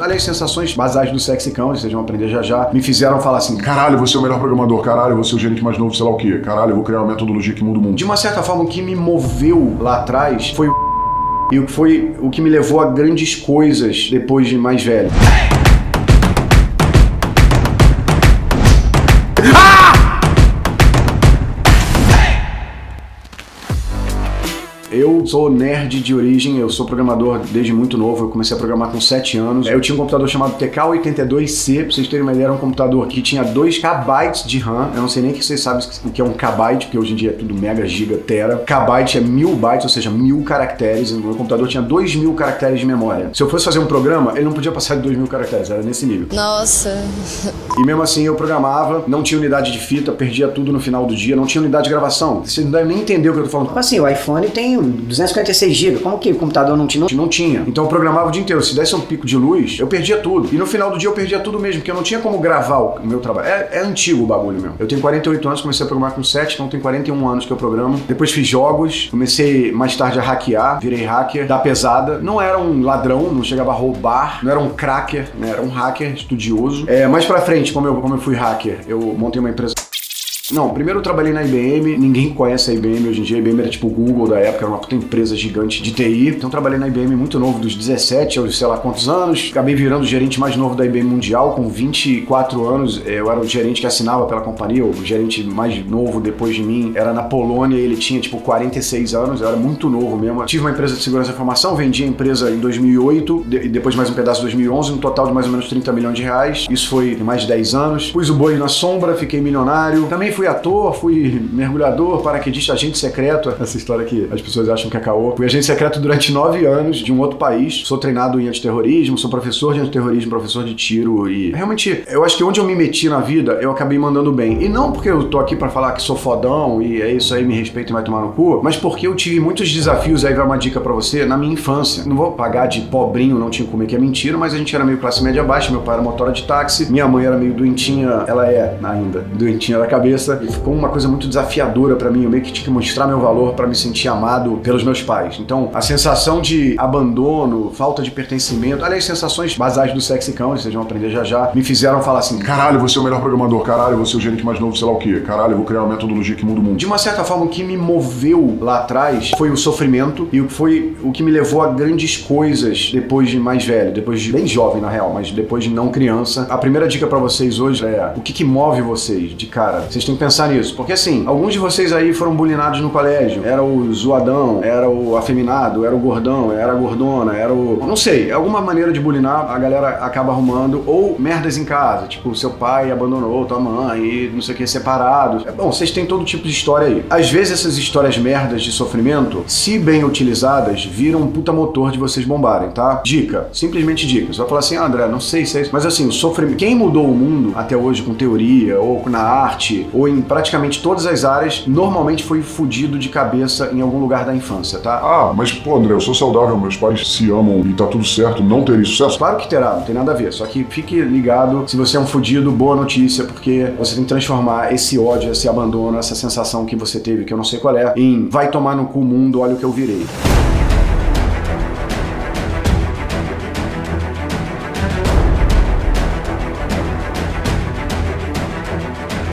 Olha as sensações basais do sexicão, vocês vão aprender já já, me fizeram falar assim, Caralho, você é o melhor programador. Caralho, você é o gerente mais novo, sei lá o quê. Caralho, eu vou criar uma metodologia que muda o mundo. de uma certa forma, o que me moveu lá atrás foi o e o que foi o que me levou a grandes coisas depois de mais velho. Eu sou nerd de origem, eu sou programador desde muito novo, eu comecei a programar com 7 anos. Eu tinha um computador chamado TK82C, pra vocês terem uma ideia, era um computador que tinha 2 KB de RAM. Eu não sei nem que vocês sabem o que é um KB, porque hoje em dia é tudo mega, giga, tera. KB é mil bytes, ou seja, mil caracteres. O meu computador tinha 2 mil caracteres de memória. Se eu fosse fazer um programa, ele não podia passar de 2 mil caracteres, era nesse nível. Nossa. E mesmo assim eu programava, não tinha unidade de fita, perdia tudo no final do dia, não tinha unidade de gravação. Você não deve nem entender o que eu tô falando. Como assim, o iPhone tem 256 GB, como que o computador não tinha? Não tinha. Então eu programava o dia inteiro. Se desse um pico de luz, eu perdia tudo. E no final do dia eu perdia tudo mesmo, porque eu não tinha como gravar o meu trabalho. É, é antigo o bagulho mesmo. Eu tenho 48 anos, comecei a programar com 7, então tem 41 anos que eu programo. Depois fiz jogos, comecei mais tarde a hackear, virei hacker da pesada. Não era um ladrão, não chegava a roubar, não era um cracker, né? Era um hacker estudioso. É, mais pra frente, como eu, como eu fui hacker, eu montei uma empresa. Não, primeiro eu trabalhei na IBM, ninguém conhece a IBM hoje em dia, a IBM era tipo o Google da época, era uma puta empresa gigante de TI. Então eu trabalhei na IBM muito novo, dos 17 aos sei lá quantos anos. Acabei virando o gerente mais novo da IBM Mundial, com 24 anos. Eu era o gerente que assinava pela companhia, o gerente mais novo depois de mim era na Polônia, ele tinha tipo 46 anos, eu era muito novo mesmo. Tive uma empresa de segurança da informação, vendi a empresa em 2008, e depois mais um pedaço em 2011, no total de mais ou menos 30 milhões de reais. Isso foi mais de 10 anos. Pus o boi na sombra, fiquei milionário. Também fui ator, fui mergulhador, paraquedista, agente secreto. Essa história que as pessoas acham que é caô. Fui agente secreto durante nove anos de um outro país. Sou treinado em antiterrorismo, sou professor de antiterrorismo, professor de tiro e realmente eu acho que onde eu me meti na vida, eu acabei mandando bem. E não porque eu tô aqui pra falar que sou fodão e é isso aí, me respeita e vai tomar no cu, mas porque eu tive muitos desafios, aí vai uma dica pra você, na minha infância. Não vou pagar de pobrinho, não tinha como que é mentira, mas a gente era meio classe média baixa, meu pai era motora de táxi, minha mãe era meio doentinha, ela é ainda, doentinha da cabeça, e ficou uma coisa muito desafiadora pra mim, eu meio que tinha que mostrar meu valor pra me sentir amado pelos meus pais. Então, a sensação de abandono, falta de pertencimento, aliás, sensações basais do sexicão, vocês vão aprender já já, me fizeram falar assim, Caralho, você é o melhor programador. Caralho, você é o gerente mais novo, sei lá o quê. Caralho, eu vou criar uma metodologia que muda o mundo. De uma certa forma, o que me moveu lá atrás foi o sofrimento e o que foi o que me levou a grandes coisas depois de mais velho, depois de bem jovem na real, mas depois de não criança. A primeira dica pra vocês hoje é o que, que move vocês de cara. Vocês têm pensar nisso, porque assim, alguns de vocês aí foram bulinados no colégio. Era o zoadão, era o afeminado, era o gordão, era a gordona, era o não sei, alguma maneira de bulinar a galera acaba arrumando ou merdas em casa, tipo seu pai abandonou tua mãe e não sei o que separados. É bom, vocês têm todo tipo de história aí. Às vezes essas histórias merdas de sofrimento, se bem utilizadas, viram um puta motor de vocês bombarem, tá? Dica, simplesmente dica. Você vai falar assim, ah, André, não sei se é isso, mas assim, o sofrimento, quem mudou o mundo até hoje com teoria ou na arte ou em praticamente todas as áreas, normalmente foi fudido de cabeça em algum lugar da infância, tá? Ah, mas pô, André, eu sou saudável, meus pais se amam e tá tudo certo, não teria sucesso? Claro que terá, não tem nada a ver. Só que fique ligado se você é um fudido, boa notícia, porque você tem que transformar esse ódio, esse abandono, essa sensação que você teve, que eu não sei qual é, em vai tomar no cu mundo, olha o que eu virei.